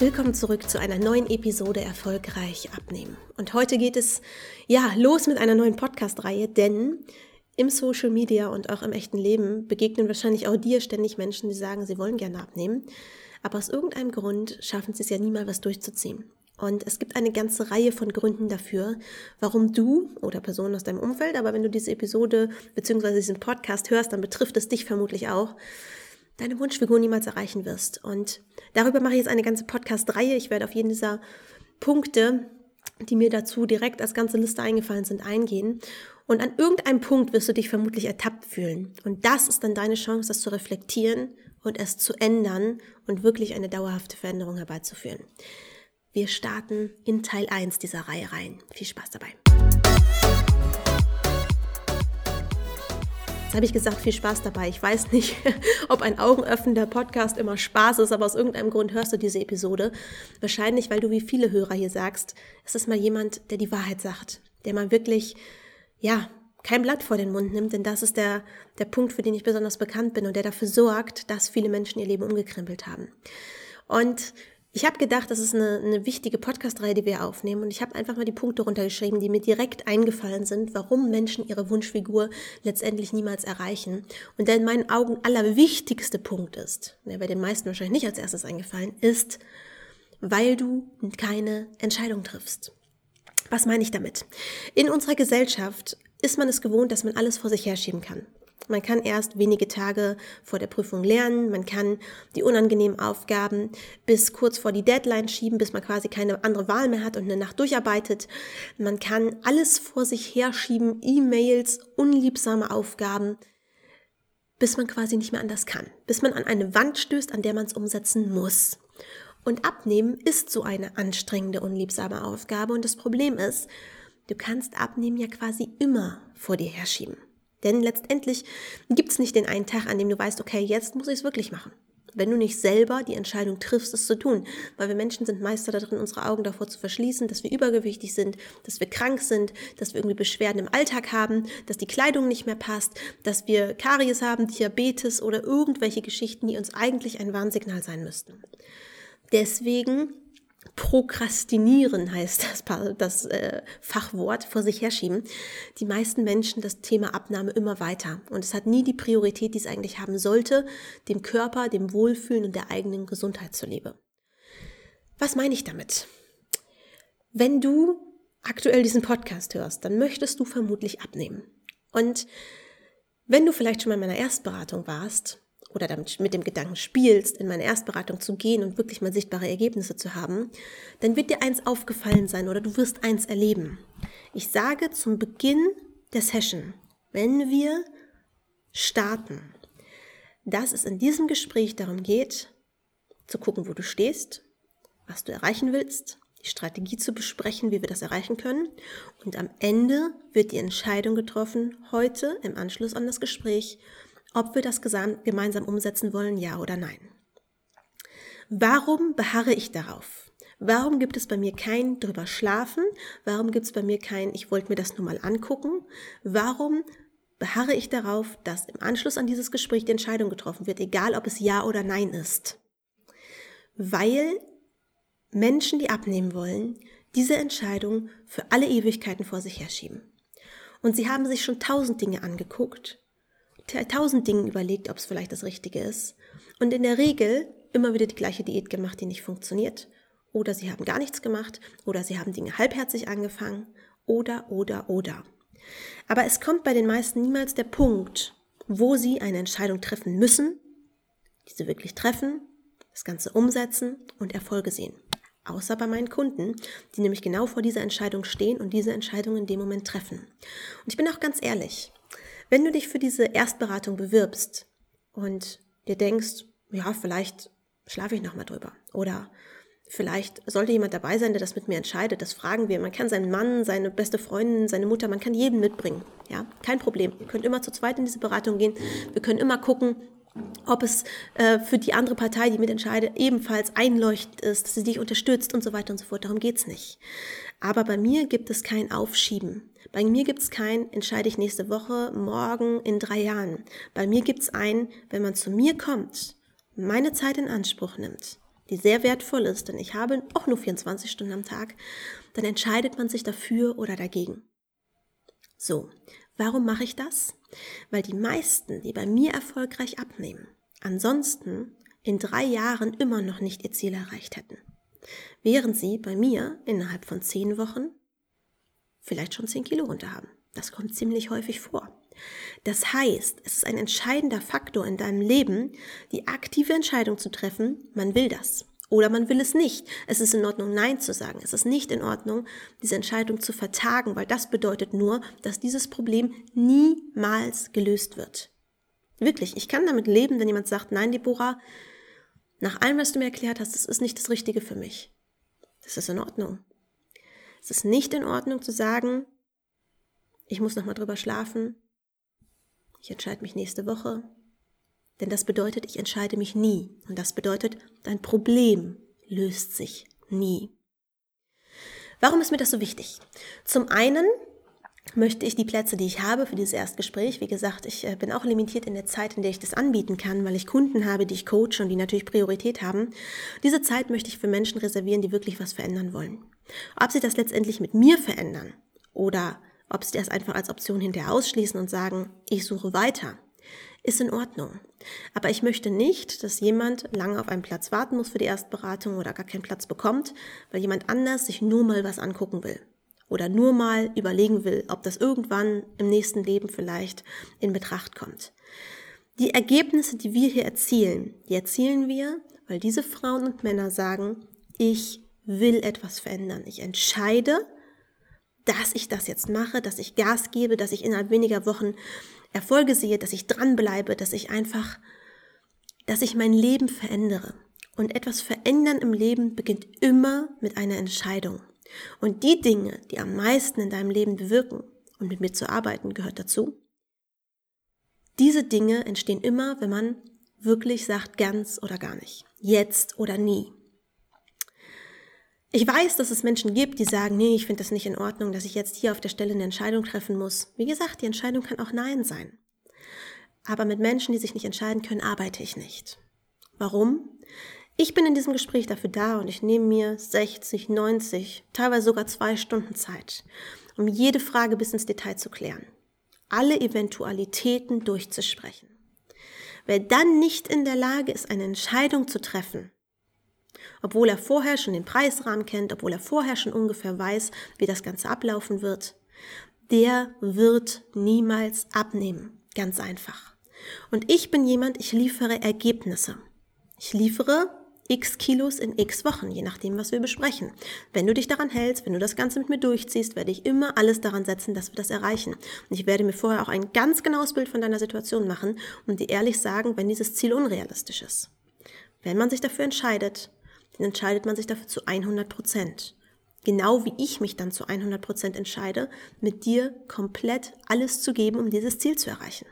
Willkommen zurück zu einer neuen Episode Erfolgreich abnehmen. Und heute geht es ja los mit einer neuen Podcast-Reihe, denn im Social Media und auch im echten Leben begegnen wahrscheinlich auch dir ständig Menschen, die sagen, sie wollen gerne abnehmen, aber aus irgendeinem Grund schaffen sie es ja nie mal was durchzuziehen. Und es gibt eine ganze Reihe von Gründen dafür, warum du oder Personen aus deinem Umfeld, aber wenn du diese Episode bzw. diesen Podcast hörst, dann betrifft es dich vermutlich auch, deine Wunschfigur niemals erreichen wirst. Und darüber mache ich jetzt eine ganze Podcast-Reihe. Ich werde auf jeden dieser Punkte, die mir dazu direkt als ganze Liste eingefallen sind, eingehen. Und an irgendeinem Punkt wirst du dich vermutlich ertappt fühlen. Und das ist dann deine Chance, das zu reflektieren und es zu ändern und wirklich eine dauerhafte Veränderung herbeizuführen. Wir starten in Teil 1 dieser Reihe rein. Viel Spaß dabei. Jetzt habe ich gesagt, viel Spaß dabei. Ich weiß nicht, ob ein augenöffnender Podcast immer Spaß ist, aber aus irgendeinem Grund hörst du diese Episode. Wahrscheinlich, weil du wie viele Hörer hier sagst, es ist mal jemand, der die Wahrheit sagt, der mal wirklich, ja, kein Blatt vor den Mund nimmt, denn das ist der, der Punkt, für den ich besonders bekannt bin und der dafür sorgt, dass viele Menschen ihr Leben umgekrempelt haben. Und ich habe gedacht, das ist eine, eine wichtige Podcast-Reihe, die wir aufnehmen. Und ich habe einfach mal die Punkte runtergeschrieben, die mir direkt eingefallen sind, warum Menschen ihre Wunschfigur letztendlich niemals erreichen. Und der in meinen Augen allerwichtigste Punkt ist, der bei den meisten wahrscheinlich nicht als erstes eingefallen, ist, weil du keine Entscheidung triffst. Was meine ich damit? In unserer Gesellschaft ist man es gewohnt, dass man alles vor sich herschieben kann. Man kann erst wenige Tage vor der Prüfung lernen, man kann die unangenehmen Aufgaben bis kurz vor die Deadline schieben, bis man quasi keine andere Wahl mehr hat und eine Nacht durcharbeitet. Man kann alles vor sich herschieben, E-Mails, unliebsame Aufgaben, bis man quasi nicht mehr anders kann, bis man an eine Wand stößt, an der man es umsetzen muss. Und abnehmen ist so eine anstrengende, unliebsame Aufgabe und das Problem ist, du kannst abnehmen ja quasi immer vor dir herschieben. Denn letztendlich gibt es nicht den einen Tag, an dem du weißt, okay, jetzt muss ich es wirklich machen. Wenn du nicht selber die Entscheidung triffst, es zu tun. Weil wir Menschen sind Meister darin, unsere Augen davor zu verschließen, dass wir übergewichtig sind, dass wir krank sind, dass wir irgendwie Beschwerden im Alltag haben, dass die Kleidung nicht mehr passt, dass wir Karies haben, Diabetes oder irgendwelche Geschichten, die uns eigentlich ein Warnsignal sein müssten. Deswegen Prokrastinieren heißt das, das äh, Fachwort vor sich herschieben. Die meisten Menschen das Thema Abnahme immer weiter. Und es hat nie die Priorität, die es eigentlich haben sollte, dem Körper, dem Wohlfühlen und der eigenen Gesundheit zuliebe. Was meine ich damit? Wenn du aktuell diesen Podcast hörst, dann möchtest du vermutlich abnehmen. Und wenn du vielleicht schon mal in meiner Erstberatung warst, oder damit mit dem Gedanken spielst, in meine Erstberatung zu gehen und wirklich mal sichtbare Ergebnisse zu haben, dann wird dir eins aufgefallen sein oder du wirst eins erleben. Ich sage zum Beginn der Session, wenn wir starten, dass es in diesem Gespräch darum geht, zu gucken, wo du stehst, was du erreichen willst, die Strategie zu besprechen, wie wir das erreichen können. Und am Ende wird die Entscheidung getroffen, heute im Anschluss an das Gespräch, ob wir das gemeinsam umsetzen wollen, ja oder nein. Warum beharre ich darauf? Warum gibt es bei mir kein drüber schlafen? Warum gibt es bei mir kein, ich wollte mir das nur mal angucken? Warum beharre ich darauf, dass im Anschluss an dieses Gespräch die Entscheidung getroffen wird, egal ob es ja oder nein ist? Weil Menschen, die abnehmen wollen, diese Entscheidung für alle Ewigkeiten vor sich herschieben. Und sie haben sich schon tausend Dinge angeguckt tausend Dingen überlegt, ob es vielleicht das Richtige ist. Und in der Regel immer wieder die gleiche Diät gemacht, die nicht funktioniert. Oder sie haben gar nichts gemacht. Oder sie haben Dinge halbherzig angefangen. Oder, oder, oder. Aber es kommt bei den meisten niemals der Punkt, wo sie eine Entscheidung treffen müssen, diese wirklich treffen, das Ganze umsetzen und Erfolge sehen. Außer bei meinen Kunden, die nämlich genau vor dieser Entscheidung stehen und diese Entscheidung in dem Moment treffen. Und ich bin auch ganz ehrlich, wenn du dich für diese Erstberatung bewirbst und dir denkst, ja, vielleicht schlafe ich nochmal drüber oder vielleicht sollte jemand dabei sein, der das mit mir entscheidet, das fragen wir. Man kann seinen Mann, seine beste Freundin, seine Mutter, man kann jeden mitbringen. Ja, kein Problem. Ihr könnt immer zu zweit in diese Beratung gehen. Wir können immer gucken, ob es äh, für die andere Partei, die mitentscheidet, ebenfalls einleuchtend ist, dass sie dich unterstützt und so weiter und so fort. Darum geht's nicht. Aber bei mir gibt es kein Aufschieben. Bei mir gibt es kein, entscheide ich nächste Woche, morgen, in drei Jahren. Bei mir gibt es ein, wenn man zu mir kommt, meine Zeit in Anspruch nimmt, die sehr wertvoll ist, denn ich habe auch nur 24 Stunden am Tag, dann entscheidet man sich dafür oder dagegen. So, warum mache ich das? Weil die meisten, die bei mir erfolgreich abnehmen, ansonsten in drei Jahren immer noch nicht ihr Ziel erreicht hätten. Während sie bei mir innerhalb von zehn Wochen vielleicht schon zehn Kilo runter haben. Das kommt ziemlich häufig vor. Das heißt, es ist ein entscheidender Faktor in deinem Leben, die aktive Entscheidung zu treffen, man will das. Oder man will es nicht. Es ist in Ordnung, Nein zu sagen. Es ist nicht in Ordnung, diese Entscheidung zu vertagen, weil das bedeutet nur, dass dieses Problem niemals gelöst wird. Wirklich, ich kann damit leben, wenn jemand sagt, nein, Deborah, nach allem, was du mir erklärt hast, das ist nicht das Richtige für mich. Das ist in Ordnung. Es ist nicht in Ordnung zu sagen, ich muss nochmal drüber schlafen, ich entscheide mich nächste Woche. Denn das bedeutet, ich entscheide mich nie. Und das bedeutet, dein Problem löst sich nie. Warum ist mir das so wichtig? Zum einen möchte ich die Plätze, die ich habe für dieses Erstgespräch, wie gesagt, ich äh, bin auch limitiert in der Zeit, in der ich das anbieten kann, weil ich Kunden habe, die ich coache und die natürlich Priorität haben. Diese Zeit möchte ich für Menschen reservieren, die wirklich was verändern wollen. Ob sie das letztendlich mit mir verändern oder ob sie das einfach als Option hinterher ausschließen und sagen, ich suche weiter, ist in Ordnung. Aber ich möchte nicht, dass jemand lange auf einen Platz warten muss für die Erstberatung oder gar keinen Platz bekommt, weil jemand anders sich nur mal was angucken will. Oder nur mal überlegen will, ob das irgendwann im nächsten Leben vielleicht in Betracht kommt. Die Ergebnisse, die wir hier erzielen, die erzielen wir, weil diese Frauen und Männer sagen, ich will etwas verändern. Ich entscheide, dass ich das jetzt mache, dass ich Gas gebe, dass ich innerhalb weniger Wochen Erfolge sehe, dass ich dranbleibe, dass ich einfach, dass ich mein Leben verändere. Und etwas verändern im Leben beginnt immer mit einer Entscheidung. Und die Dinge, die am meisten in deinem Leben bewirken, und mit mir zu arbeiten gehört dazu, diese Dinge entstehen immer, wenn man wirklich sagt, ganz oder gar nicht, jetzt oder nie. Ich weiß, dass es Menschen gibt, die sagen, nee, ich finde das nicht in Ordnung, dass ich jetzt hier auf der Stelle eine Entscheidung treffen muss. Wie gesagt, die Entscheidung kann auch Nein sein. Aber mit Menschen, die sich nicht entscheiden können, arbeite ich nicht. Warum? Ich bin in diesem Gespräch dafür da und ich nehme mir 60, 90, teilweise sogar zwei Stunden Zeit, um jede Frage bis ins Detail zu klären. Alle Eventualitäten durchzusprechen. Wer dann nicht in der Lage ist, eine Entscheidung zu treffen, obwohl er vorher schon den Preisrahmen kennt, obwohl er vorher schon ungefähr weiß, wie das Ganze ablaufen wird, der wird niemals abnehmen. Ganz einfach. Und ich bin jemand, ich liefere Ergebnisse. Ich liefere x Kilos in x Wochen, je nachdem, was wir besprechen. Wenn du dich daran hältst, wenn du das Ganze mit mir durchziehst, werde ich immer alles daran setzen, dass wir das erreichen. Und ich werde mir vorher auch ein ganz genaues Bild von deiner Situation machen und dir ehrlich sagen, wenn dieses Ziel unrealistisch ist. Wenn man sich dafür entscheidet, dann entscheidet man sich dafür zu 100 Prozent. Genau wie ich mich dann zu 100 Prozent entscheide, mit dir komplett alles zu geben, um dieses Ziel zu erreichen.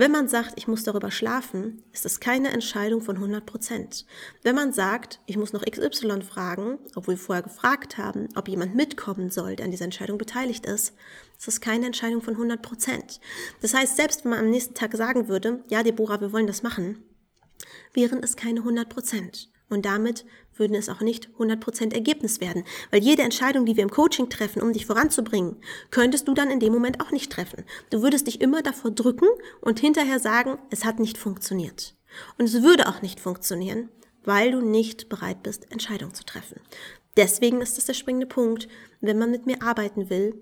Wenn man sagt, ich muss darüber schlafen, ist das keine Entscheidung von 100 Prozent. Wenn man sagt, ich muss noch XY fragen, obwohl wir vorher gefragt haben, ob jemand mitkommen soll, der an dieser Entscheidung beteiligt ist, ist das keine Entscheidung von 100 Prozent. Das heißt, selbst wenn man am nächsten Tag sagen würde, ja, Deborah, wir wollen das machen, wären es keine 100 Prozent. Und damit würden es auch nicht 100% Ergebnis werden. Weil jede Entscheidung, die wir im Coaching treffen, um dich voranzubringen, könntest du dann in dem Moment auch nicht treffen. Du würdest dich immer davor drücken und hinterher sagen, es hat nicht funktioniert. Und es würde auch nicht funktionieren, weil du nicht bereit bist, Entscheidungen zu treffen. Deswegen ist das der springende Punkt. Wenn man mit mir arbeiten will,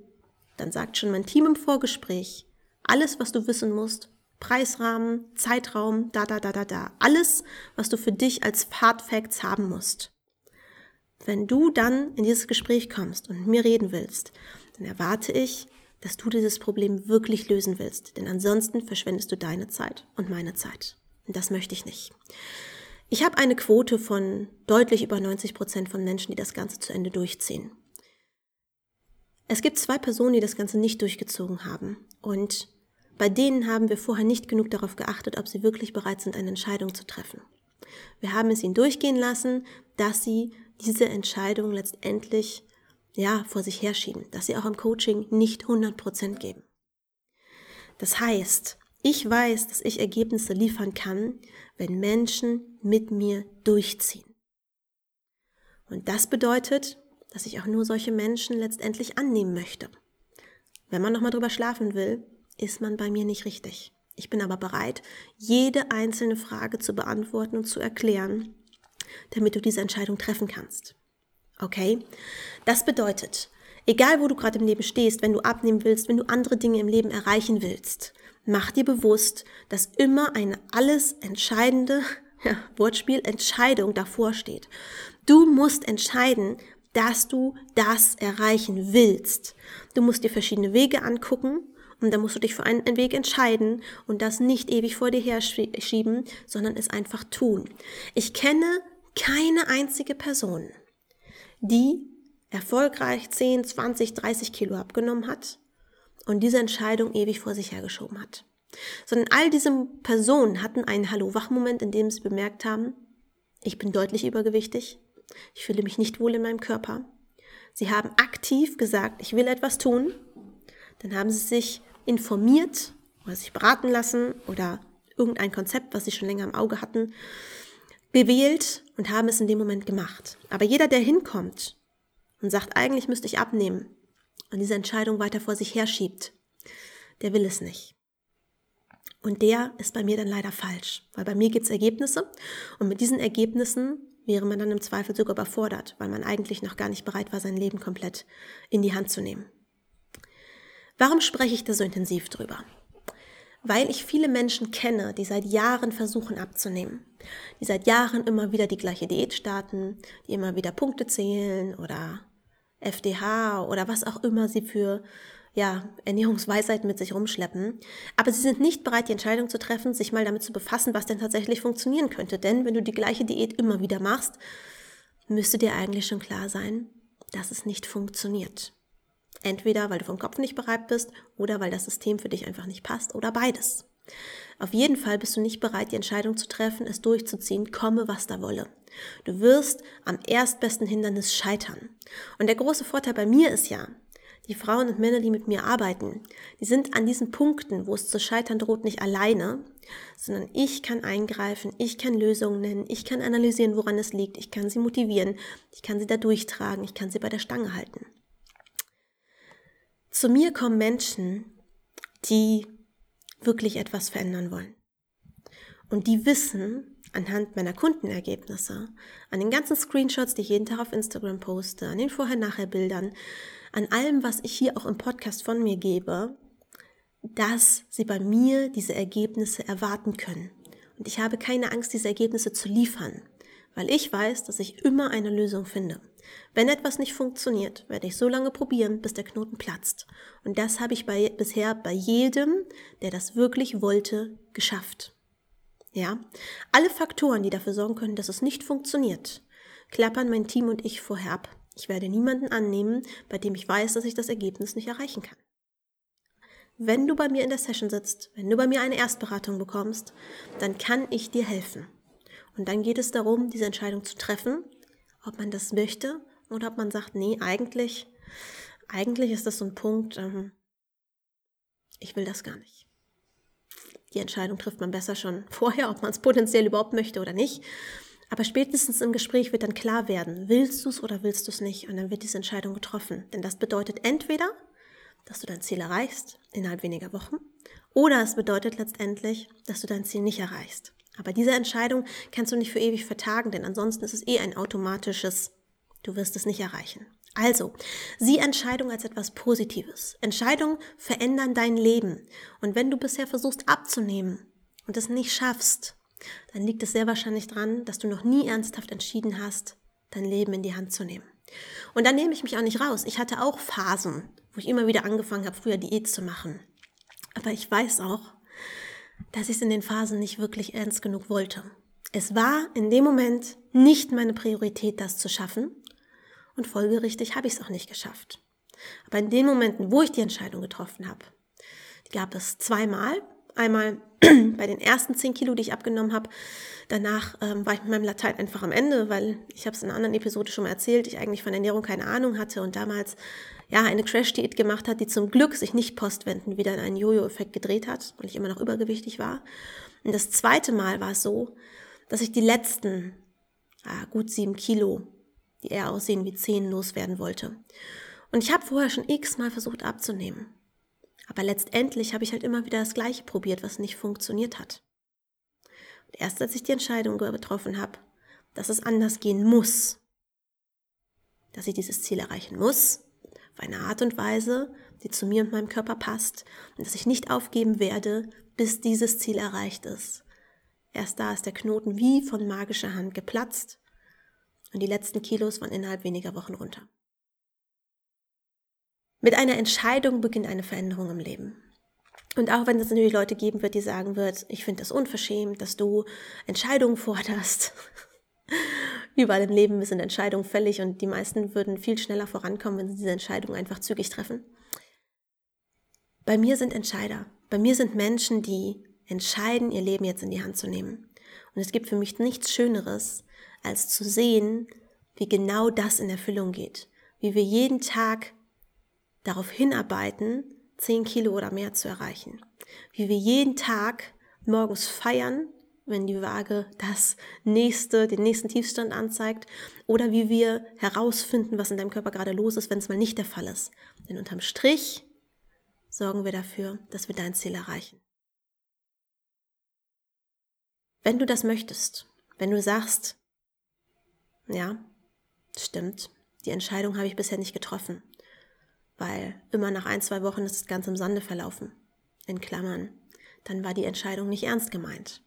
dann sagt schon mein Team im Vorgespräch, alles, was du wissen musst, Preisrahmen, Zeitraum, da, da, da, da, da. Alles, was du für dich als Hard Facts haben musst. Wenn du dann in dieses Gespräch kommst und mit mir reden willst, dann erwarte ich, dass du dieses Problem wirklich lösen willst. Denn ansonsten verschwendest du deine Zeit und meine Zeit. Und das möchte ich nicht. Ich habe eine Quote von deutlich über 90 Prozent von Menschen, die das Ganze zu Ende durchziehen. Es gibt zwei Personen, die das Ganze nicht durchgezogen haben. Und bei denen haben wir vorher nicht genug darauf geachtet, ob sie wirklich bereit sind, eine Entscheidung zu treffen. Wir haben es ihnen durchgehen lassen, dass sie diese Entscheidung letztendlich ja, vor sich herschieben, dass sie auch im Coaching nicht 100% geben. Das heißt, ich weiß, dass ich Ergebnisse liefern kann, wenn Menschen mit mir durchziehen. Und das bedeutet, dass ich auch nur solche Menschen letztendlich annehmen möchte. Wenn man nochmal drüber schlafen will, ist man bei mir nicht richtig. Ich bin aber bereit, jede einzelne Frage zu beantworten und zu erklären, damit du diese Entscheidung treffen kannst. Okay? Das bedeutet, egal wo du gerade im Leben stehst, wenn du abnehmen willst, wenn du andere Dinge im Leben erreichen willst, mach dir bewusst, dass immer eine alles entscheidende, ja, Wortspiel, Entscheidung davor steht. Du musst entscheiden, dass du das erreichen willst. Du musst dir verschiedene Wege angucken und dann musst du dich für einen Weg entscheiden und das nicht ewig vor dir her schieben, sondern es einfach tun. Ich kenne keine einzige Person, die erfolgreich 10, 20, 30 Kilo abgenommen hat und diese Entscheidung ewig vor sich hergeschoben hat. Sondern all diese Personen hatten einen Hallo-Wach-Moment, in dem sie bemerkt haben, ich bin deutlich übergewichtig, ich fühle mich nicht wohl in meinem Körper. Sie haben aktiv gesagt, ich will etwas tun. Dann haben sie sich informiert oder sich beraten lassen oder irgendein Konzept, was sie schon länger im Auge hatten, gewählt und haben es in dem Moment gemacht. Aber jeder, der hinkommt und sagt, eigentlich müsste ich abnehmen und diese Entscheidung weiter vor sich herschiebt, der will es nicht. Und der ist bei mir dann leider falsch, weil bei mir gibt es Ergebnisse und mit diesen Ergebnissen wäre man dann im Zweifel sogar überfordert, weil man eigentlich noch gar nicht bereit war, sein Leben komplett in die Hand zu nehmen. Warum spreche ich da so intensiv drüber? Weil ich viele Menschen kenne, die seit Jahren versuchen abzunehmen, die seit Jahren immer wieder die gleiche Diät starten, die immer wieder Punkte zählen oder FDH oder was auch immer sie für ja, Ernährungsweisheiten mit sich rumschleppen. Aber sie sind nicht bereit, die Entscheidung zu treffen, sich mal damit zu befassen, was denn tatsächlich funktionieren könnte. Denn wenn du die gleiche Diät immer wieder machst, müsste dir eigentlich schon klar sein, dass es nicht funktioniert. Entweder weil du vom Kopf nicht bereit bist oder weil das System für dich einfach nicht passt oder beides. Auf jeden Fall bist du nicht bereit, die Entscheidung zu treffen, es durchzuziehen, komme was da wolle. Du wirst am erstbesten Hindernis scheitern. Und der große Vorteil bei mir ist ja, die Frauen und Männer, die mit mir arbeiten, die sind an diesen Punkten, wo es zu scheitern droht, nicht alleine, sondern ich kann eingreifen, ich kann Lösungen nennen, ich kann analysieren, woran es liegt, ich kann sie motivieren, ich kann sie da durchtragen, ich kann sie bei der Stange halten. Zu mir kommen Menschen, die wirklich etwas verändern wollen. Und die wissen anhand meiner Kundenergebnisse, an den ganzen Screenshots, die ich jeden Tag auf Instagram poste, an den Vorher-Nachher-Bildern, an allem, was ich hier auch im Podcast von mir gebe, dass sie bei mir diese Ergebnisse erwarten können. Und ich habe keine Angst, diese Ergebnisse zu liefern, weil ich weiß, dass ich immer eine Lösung finde. Wenn etwas nicht funktioniert, werde ich so lange probieren, bis der Knoten platzt. Und das habe ich bei, bisher bei jedem, der das wirklich wollte, geschafft. Ja? Alle Faktoren, die dafür sorgen können, dass es nicht funktioniert, klappern mein Team und ich vorher ab. Ich werde niemanden annehmen, bei dem ich weiß, dass ich das Ergebnis nicht erreichen kann. Wenn du bei mir in der Session sitzt, wenn du bei mir eine Erstberatung bekommst, dann kann ich dir helfen. Und dann geht es darum, diese Entscheidung zu treffen, ob man das möchte oder ob man sagt, nee, eigentlich, eigentlich ist das so ein Punkt, ähm, ich will das gar nicht. Die Entscheidung trifft man besser schon vorher, ob man es potenziell überhaupt möchte oder nicht. Aber spätestens im Gespräch wird dann klar werden, willst du es oder willst du es nicht? Und dann wird diese Entscheidung getroffen. Denn das bedeutet entweder, dass du dein Ziel erreichst innerhalb weniger Wochen, oder es bedeutet letztendlich, dass du dein Ziel nicht erreichst. Aber diese Entscheidung kannst du nicht für ewig vertagen, denn ansonsten ist es eh ein automatisches, du wirst es nicht erreichen. Also, sieh Entscheidung als etwas Positives. Entscheidungen verändern dein Leben. Und wenn du bisher versuchst abzunehmen und es nicht schaffst, dann liegt es sehr wahrscheinlich dran, dass du noch nie ernsthaft entschieden hast, dein Leben in die Hand zu nehmen. Und da nehme ich mich auch nicht raus. Ich hatte auch Phasen, wo ich immer wieder angefangen habe, früher Diät zu machen. Aber ich weiß auch, dass ich es in den Phasen nicht wirklich ernst genug wollte. Es war in dem Moment nicht meine Priorität, das zu schaffen. Und folgerichtig habe ich es auch nicht geschafft. Aber in den Momenten, wo ich die Entscheidung getroffen habe, die gab es zweimal. Einmal bei den ersten 10 Kilo, die ich abgenommen habe. Danach ähm, war ich mit meinem Latein einfach am Ende, weil ich habe es in einer anderen Episode schon mal erzählt, ich eigentlich von Ernährung keine Ahnung hatte und damals ja eine Crash-Diät gemacht hat, die zum Glück sich nicht postwendend wieder in einen Jojo-Effekt gedreht hat und ich immer noch übergewichtig war. Und das zweite Mal war es so, dass ich die letzten ah, gut sieben Kilo, die eher aussehen wie Zehen loswerden wollte. Und ich habe vorher schon x-mal versucht abzunehmen. Aber letztendlich habe ich halt immer wieder das Gleiche probiert, was nicht funktioniert hat. Und erst als ich die Entscheidung getroffen habe, dass es anders gehen muss, dass ich dieses Ziel erreichen muss, auf eine Art und Weise, die zu mir und meinem Körper passt und dass ich nicht aufgeben werde, bis dieses Ziel erreicht ist. Erst da ist der Knoten wie von magischer Hand geplatzt und die letzten Kilos waren innerhalb weniger Wochen runter. Mit einer Entscheidung beginnt eine Veränderung im Leben. Und auch wenn es natürlich Leute geben wird, die sagen wird, ich finde das unverschämt, dass du Entscheidungen forderst. Überall im Leben sind Entscheidungen fällig und die meisten würden viel schneller vorankommen, wenn sie diese Entscheidung einfach zügig treffen. Bei mir sind Entscheider. Bei mir sind Menschen, die entscheiden, ihr Leben jetzt in die Hand zu nehmen. Und es gibt für mich nichts Schöneres, als zu sehen, wie genau das in Erfüllung geht. Wie wir jeden Tag darauf hinarbeiten, 10 Kilo oder mehr zu erreichen. Wie wir jeden Tag morgens feiern, wenn die Waage das nächste, den nächsten Tiefstand anzeigt, oder wie wir herausfinden, was in deinem Körper gerade los ist, wenn es mal nicht der Fall ist. Denn unterm Strich sorgen wir dafür, dass wir dein Ziel erreichen. Wenn du das möchtest, wenn du sagst, ja, stimmt, die Entscheidung habe ich bisher nicht getroffen, weil immer nach ein, zwei Wochen ist das Ganze im Sande verlaufen. In Klammern. Dann war die Entscheidung nicht ernst gemeint.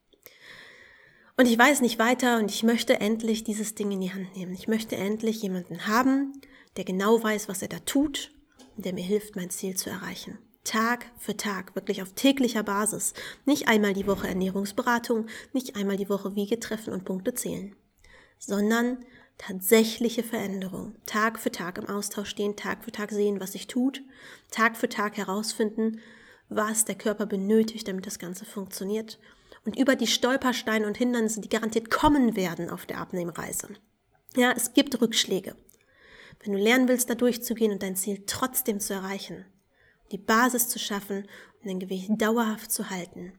Und ich weiß nicht weiter und ich möchte endlich dieses Ding in die Hand nehmen. Ich möchte endlich jemanden haben, der genau weiß, was er da tut und der mir hilft, mein Ziel zu erreichen. Tag für Tag, wirklich auf täglicher Basis. Nicht einmal die Woche Ernährungsberatung, nicht einmal die Woche Wiege treffen und Punkte zählen, sondern tatsächliche Veränderung. Tag für Tag im Austausch stehen, Tag für Tag sehen, was sich tut, Tag für Tag herausfinden, was der Körper benötigt, damit das Ganze funktioniert. Und über die Stolpersteine und Hindernisse, die garantiert kommen werden auf der Abnehmreise. Ja, es gibt Rückschläge. Wenn du lernen willst, da durchzugehen und dein Ziel trotzdem zu erreichen, die Basis zu schaffen und dein Gewicht dauerhaft zu halten,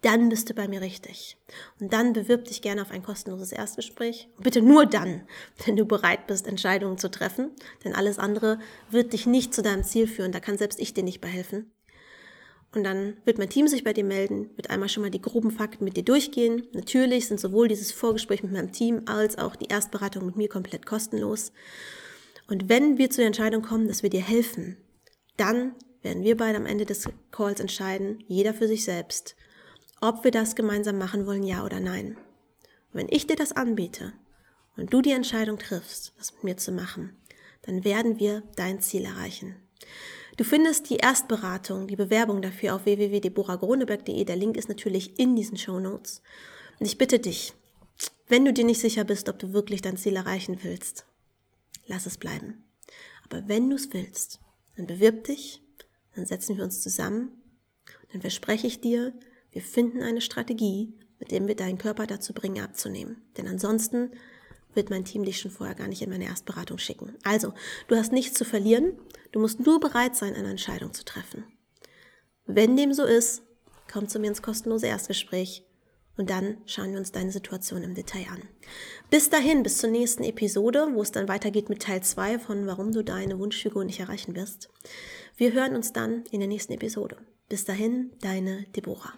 dann bist du bei mir richtig. Und dann bewirb dich gerne auf ein kostenloses Erstgespräch. Bitte nur dann, wenn du bereit bist, Entscheidungen zu treffen. Denn alles andere wird dich nicht zu deinem Ziel führen. Da kann selbst ich dir nicht behelfen. Und dann wird mein Team sich bei dir melden, wird einmal schon mal die groben Fakten mit dir durchgehen. Natürlich sind sowohl dieses Vorgespräch mit meinem Team als auch die Erstberatung mit mir komplett kostenlos. Und wenn wir zu der Entscheidung kommen, dass wir dir helfen, dann werden wir beide am Ende des Calls entscheiden, jeder für sich selbst, ob wir das gemeinsam machen wollen, ja oder nein. Und wenn ich dir das anbiete und du die Entscheidung triffst, das mit mir zu machen, dann werden wir dein Ziel erreichen. Du findest die Erstberatung, die Bewerbung dafür auf www.deborahgroneberg.de. Der Link ist natürlich in diesen Show Notes. Und ich bitte dich, wenn du dir nicht sicher bist, ob du wirklich dein Ziel erreichen willst, lass es bleiben. Aber wenn du es willst, dann bewirb dich, dann setzen wir uns zusammen, dann verspreche ich dir, wir finden eine Strategie, mit der wir deinen Körper dazu bringen, abzunehmen. Denn ansonsten wird mein Team dich schon vorher gar nicht in meine Erstberatung schicken. Also, du hast nichts zu verlieren. Du musst nur bereit sein, eine Entscheidung zu treffen. Wenn dem so ist, komm zu mir ins kostenlose Erstgespräch und dann schauen wir uns deine Situation im Detail an. Bis dahin, bis zur nächsten Episode, wo es dann weitergeht mit Teil 2 von warum du deine Wunschfigur nicht erreichen wirst. Wir hören uns dann in der nächsten Episode. Bis dahin, deine Deborah.